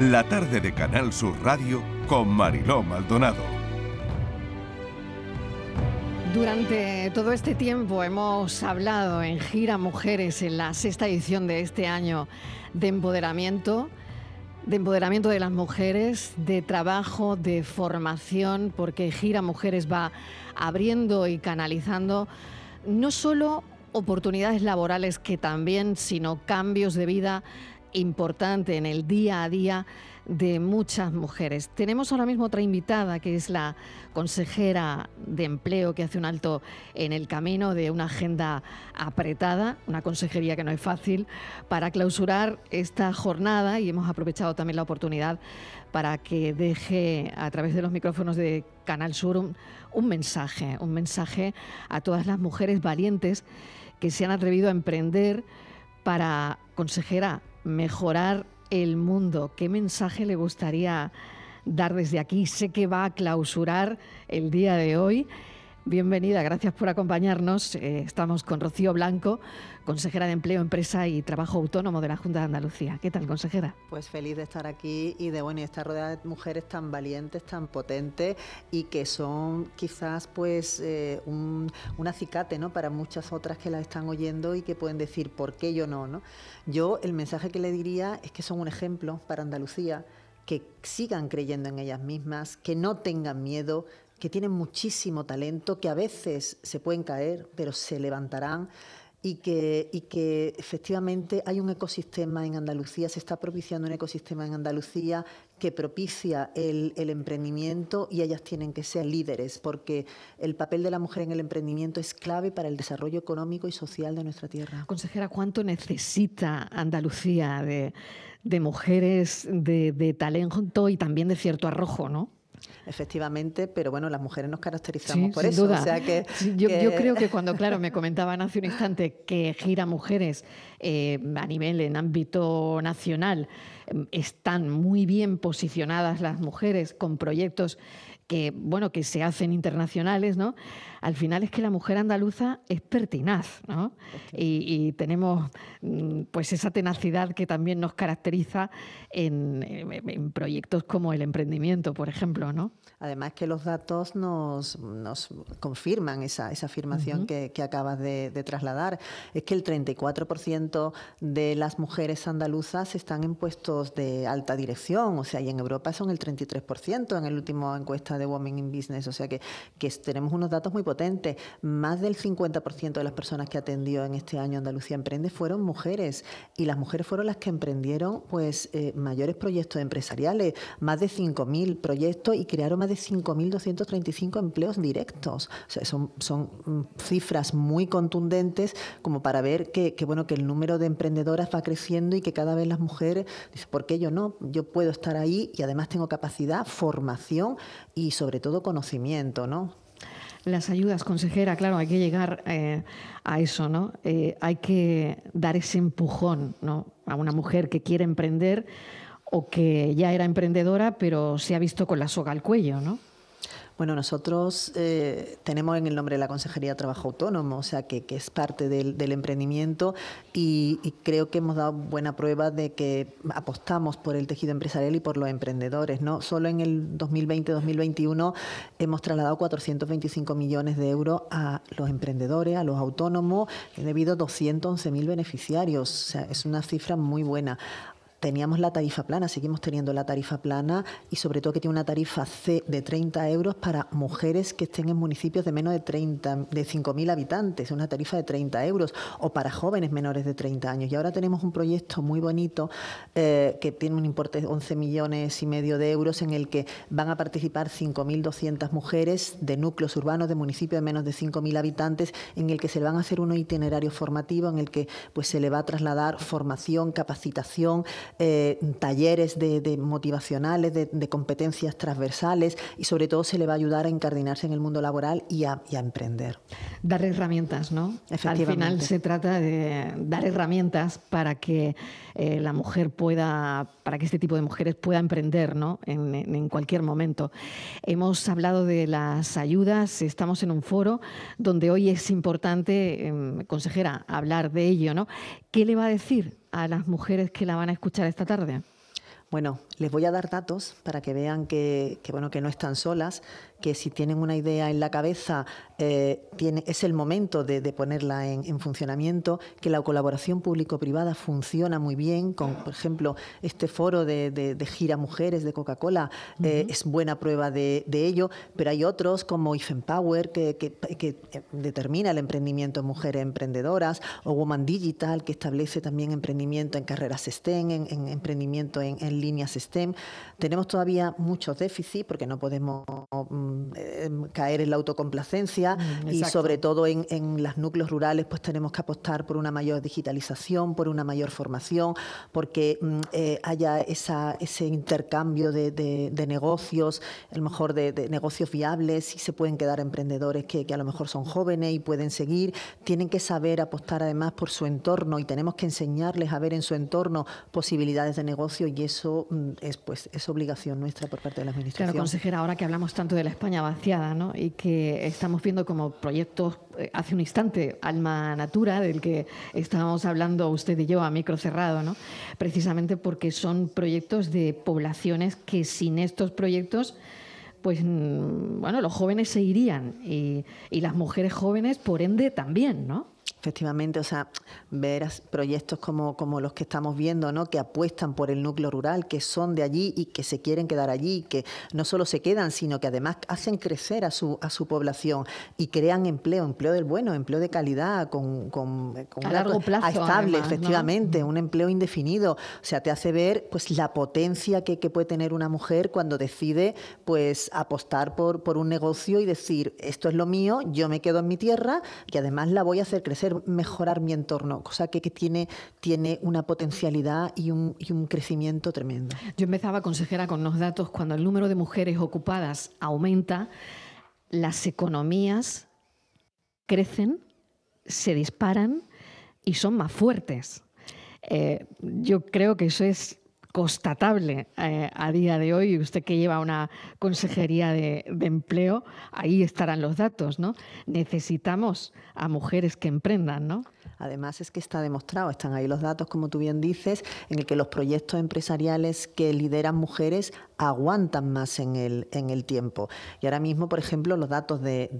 la tarde de Canal Sur Radio con Mariló Maldonado. Durante todo este tiempo hemos hablado en Gira Mujeres en la sexta edición de este año de empoderamiento, de empoderamiento de las mujeres, de trabajo, de formación, porque Gira Mujeres va abriendo y canalizando no solo oportunidades laborales que también, sino cambios de vida importante en el día a día de muchas mujeres. Tenemos ahora mismo otra invitada que es la consejera de empleo que hace un alto en el camino de una agenda apretada, una consejería que no es fácil, para clausurar esta jornada y hemos aprovechado también la oportunidad para que deje a través de los micrófonos de Canal Sur un, mensaje, un mensaje a todas las mujeres valientes que se han atrevido a emprender para, consejera, mejorar el mundo. ¿Qué mensaje le gustaría dar desde aquí? Sé que va a clausurar el día de hoy. Bienvenida, gracias por acompañarnos. Eh, estamos con Rocío Blanco, consejera de Empleo, Empresa y Trabajo Autónomo de la Junta de Andalucía. ¿Qué tal, consejera? Pues feliz de estar aquí y de bueno, estar rodeada de mujeres tan valientes, tan potentes y que son quizás pues eh, un, acicate ¿no? para muchas otras que la están oyendo y que pueden decir por qué yo no, no. Yo el mensaje que le diría es que son un ejemplo para Andalucía que sigan creyendo en ellas mismas, que no tengan miedo, que tienen muchísimo talento, que a veces se pueden caer, pero se levantarán y que, y que efectivamente hay un ecosistema en Andalucía, se está propiciando un ecosistema en Andalucía que propicia el, emprendimiento y ellas tienen que ser líderes, porque el papel de la mujer en el emprendimiento es clave para el desarrollo económico y social de nuestra tierra. Consejera, ¿cuánto necesita Andalucía de, de mujeres de, de talento y también de cierto arrojo, no? Efectivamente, pero bueno, las mujeres nos caracterizamos por eso. O sea que, yo, creo que cuando, claro, me comentaban hace un instante que gira mujeres eh, a nivel, en ámbito nacional, em, están muy bien posicionadas las mujeres con proyectos que, bueno, que se hacen internacionales, ¿no? Al final es que la mujer andaluza es pertinaz, ¿no? Y, tenemos mm, pues esa tenacidad que también nos caracteriza en, en, proyectos como el emprendimiento, por ejemplo, ¿no? Además que los datos nos, confirman esa, afirmación que, acabas de, trasladar. Es que el 34% de las mujeres andaluzas están en puestos de alta dirección, o sea, y en Europa son el 33% en el último encuesta de Women in Business, o sea que, que tenemos unos datos muy potentes. Más del 50% de las personas que atendió en este año Andalucía Emprende fueron mujeres y las mujeres fueron las que emprendieron pues eh, mayores proyectos empresariales, más de 5.000 proyectos y crearon más de 5.235 empleos directos. O sea, son, son mm, cifras muy contundentes como para ver que, bueno, que el número de emprendedoras va creciendo y que cada vez las mujeres dicen, ¿por qué yo no? Yo puedo estar ahí y además tengo capacidad, formación y sobre todo conocimiento, ¿no? Las ayudas, consejera, claro, hay que llegar eh, a eso, ¿no? Eh, hay que dar ese empujón, ¿no? A una mujer que quiere emprender o que ya era emprendedora, pero se ha visto con la soga al cuello, ¿no? Bueno, nosotros eh, tenemos en el nombre de la Consejería de Trabajo Autónomo, o sea, que, es parte del, emprendimiento y, creo que hemos dado buena prueba de que apostamos por el tejido empresarial y por los emprendedores. ¿no? Solo en el 2020-2021 hemos trasladado 425 millones de euros a los emprendedores, a los autónomos, debido a 211.000 beneficiarios. O sea, es una cifra muy buena teníamos la tarifa plana, seguimos teniendo la tarifa plana y sobre todo que tiene una tarifa C de 30 euros para mujeres que estén en municipios de menos de 30, de 5.000 habitantes, una tarifa de 30 euros, o para jóvenes menores de 30 años. Y ahora tenemos un proyecto muy bonito eh, que tiene un importe de 11 millones y medio de euros en el que van a participar 5.200 mujeres de núcleos urbanos, de municipios de menos de 5.000 habitantes, en el que se le van a hacer un itinerario formativo, en el que pues, se le va a trasladar formación, capacitación, eh, talleres de, motivacionales, de, competencias transversales y sobre todo se le va a ayudar a incardinarse en el mundo laboral y a, emprender. Dar herramientas, ¿no? Al final se trata de dar herramientas para que eh, la mujer pueda, para que este tipo de mujeres pueda emprender, ¿no? En, en cualquier momento. Hemos hablado de las ayudas, estamos en un foro donde hoy es importante, em, consejera, hablar de ello, ¿no? ¿Qué le va a decir a las mujeres que la van a escuchar esta tarde? Bueno, les voy a dar datos para que vean que, bueno, que no están solas, que si tienen una idea en la cabeza, eh, tiene, es el momento de, ponerla en, funcionamiento, que la colaboración público-privada funciona muy bien, con, por ejemplo, este foro de, Gira Mujeres de Coca-Cola eh, es buena prueba de, ello, pero hay otros como If Empower, que, que, determina el emprendimiento en mujeres emprendedoras, o Woman Digital, que establece también emprendimiento en carreras STEM, en, emprendimiento en, en líneas STEM. Tenemos todavía muchos déficits porque no podemos mm, eh, caer en la autocomplacencia mm, y sobre todo en, en los núcleos rurales pues tenemos que apostar por una mayor digitalización, por una mayor formación, porque mm, eh, haya esa, ese intercambio de, de, negocios, a lo mejor de, negocios viables y se pueden quedar emprendedores que, que a lo mejor son jóvenes y pueden seguir. Tienen que saber apostar además por su entorno y tenemos que enseñarles a ver en su entorno posibilidades de negocio y eso es, pues, es obligación nuestra por parte de la Administración. Claro, consejera, ahora que hablamos tanto de la España vaciada ¿no? y que estamos viendo como proyectos, eh, hace un instante, Alma Natura, del que estábamos hablando usted y yo a micro cerrado, ¿no? precisamente porque son proyectos de poblaciones que sin estos proyectos pues mm, bueno, los jóvenes se irían y, y las mujeres jóvenes, por ende, también, ¿no? Efectivamente, o sea, ver proyectos como, como los que estamos viendo, ¿no? que apuestan por el núcleo rural, que son de allí y que se quieren quedar allí, que no solo se quedan, sino que además hacen crecer a su, a su población y crean empleo, empleo del bueno, empleo de calidad, con, con, a largo plazo, estable, efectivamente, un empleo indefinido. O sea, te hace ver pues la potencia que, que, puede tener una mujer cuando decide pues apostar por, por un negocio y decir, esto es lo mío, yo me quedo en mi tierra y además la voy a hacer crecer mejorar mi entorno, cosa que, tiene, tiene una potencialidad y un, y un crecimiento tremendo. Yo empezaba, consejera, con los datos, cuando el número de mujeres ocupadas aumenta, las economías crecen, se disparan y son más fuertes. Eh, yo creo que eso es constatable eh, a día de hoy. Usted que lleva una consejería de, de, empleo, ahí estarán los datos, ¿no? Necesitamos a mujeres que emprendan, ¿no? Además es que está demostrado, están ahí los datos, como tú bien dices, en el que los proyectos empresariales que lideran mujeres aguantan más en el, en el tiempo. Y ahora mismo, por ejemplo, los datos de,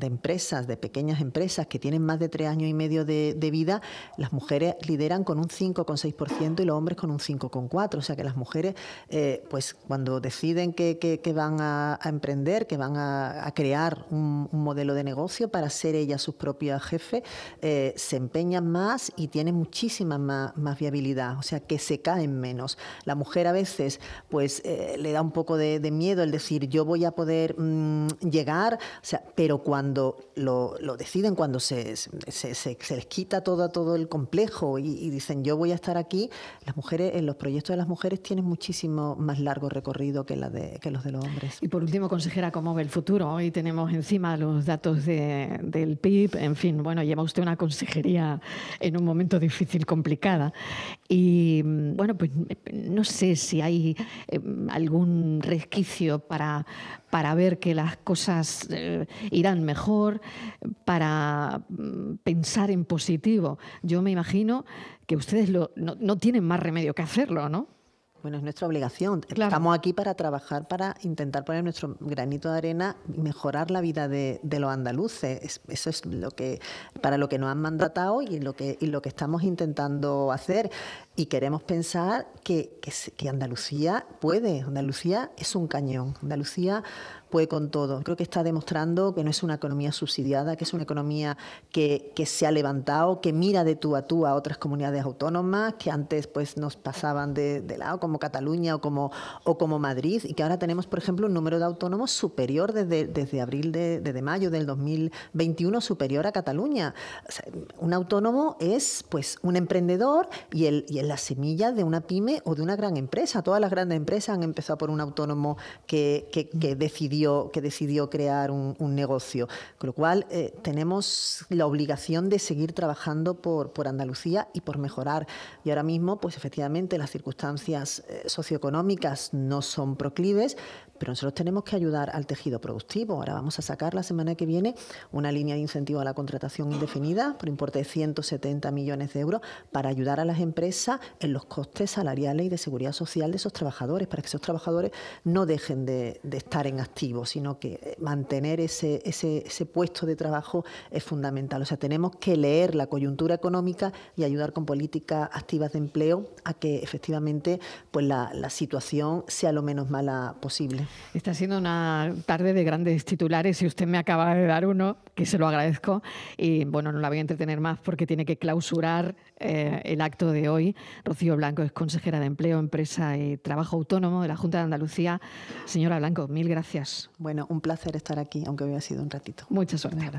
empresas, de pequeñas empresas que tienen más de tres años y medio de, vida, las mujeres lideran con un 5,6% y los hombres con un 5,4%. O sea que las mujeres, eh, pues cuando deciden que, van a, emprender, que van a, crear un, modelo de negocio para ser ellas sus propias jefes, eh, se empeñan más y tienen muchísima más, viabilidad. O sea que se caen menos. La mujer a veces, pues... Eh, le da un poco de, miedo el decir yo voy a poder mm, llegar, o sea, pero cuando lo, deciden, cuando se, se, les quita todo, todo el complejo y, dicen yo voy a estar aquí, las mujeres, en los proyectos de las mujeres tienen muchísimo más largo recorrido que, la de, que los de los hombres. Y por último, consejera, ¿cómo ve el futuro? Hoy tenemos encima los datos del PIB, en fin, bueno, lleva usted una consejería en un momento difícil, complicada. Y bueno, pues no sé si hay eh, algún resquicio para, para ver que las cosas eh, irán mejor, para mm, pensar en positivo. Yo me imagino que ustedes no, no tienen más remedio que hacerlo, ¿no? Bueno, es nuestra obligación. Estamos aquí para trabajar, para intentar poner nuestro granito de arena y mejorar la vida de, los andaluces. eso es lo que, para lo que nos han mandatado y lo que, y lo que estamos intentando hacer. Y queremos pensar que, que, que Andalucía puede. Andalucía es un cañón. Andalucía puede con todo. Creo que está demostrando que no es una economía subsidiada, que es una economía que, se ha levantado, que mira de tú a tú a otras comunidades autónomas que antes pues nos pasaban de, lado, como Cataluña o como, o como Madrid, y que ahora tenemos, por ejemplo, un número de autónomos superior desde, desde abril, de, desde mayo del 2021, superior a Cataluña. un autónomo es pues un emprendedor y, el, y es la semilla de una pyme o de una gran empresa. Todas las grandes empresas han empezado por un autónomo que, que decidió que decidió crear un, negocio. Con lo cual, eh, tenemos la obligación de seguir trabajando por, por Andalucía y por mejorar. Y ahora mismo, pues efectivamente, las circunstancias eh, socioeconómicas no son proclives, pero nosotros tenemos que ayudar al tejido productivo. Ahora vamos a sacar la semana que viene una línea de incentivo a la contratación indefinida por importe de 170 millones de euros para ayudar a las empresas en los costes salariales y de seguridad social de esos trabajadores, para que esos trabajadores no dejen de, estar en activo, sino que mantener ese, ese, ese puesto de trabajo es fundamental. O sea, tenemos que leer la coyuntura económica y ayudar con políticas activas de empleo a que efectivamente pues la situación sea lo menos mala posible. Está siendo una tarde de grandes titulares y usted me acaba de dar uno, que se lo agradezco. Y bueno, no la voy a entretener más porque tiene que clausurar eh, el acto de hoy. Rocío Blanco es consejera de Empleo, Empresa y Trabajo Autónomo de la Junta de Andalucía. Señora Blanco, mil gracias. Bueno, un placer estar aquí, aunque ha sido un ratito. Mucha suerte.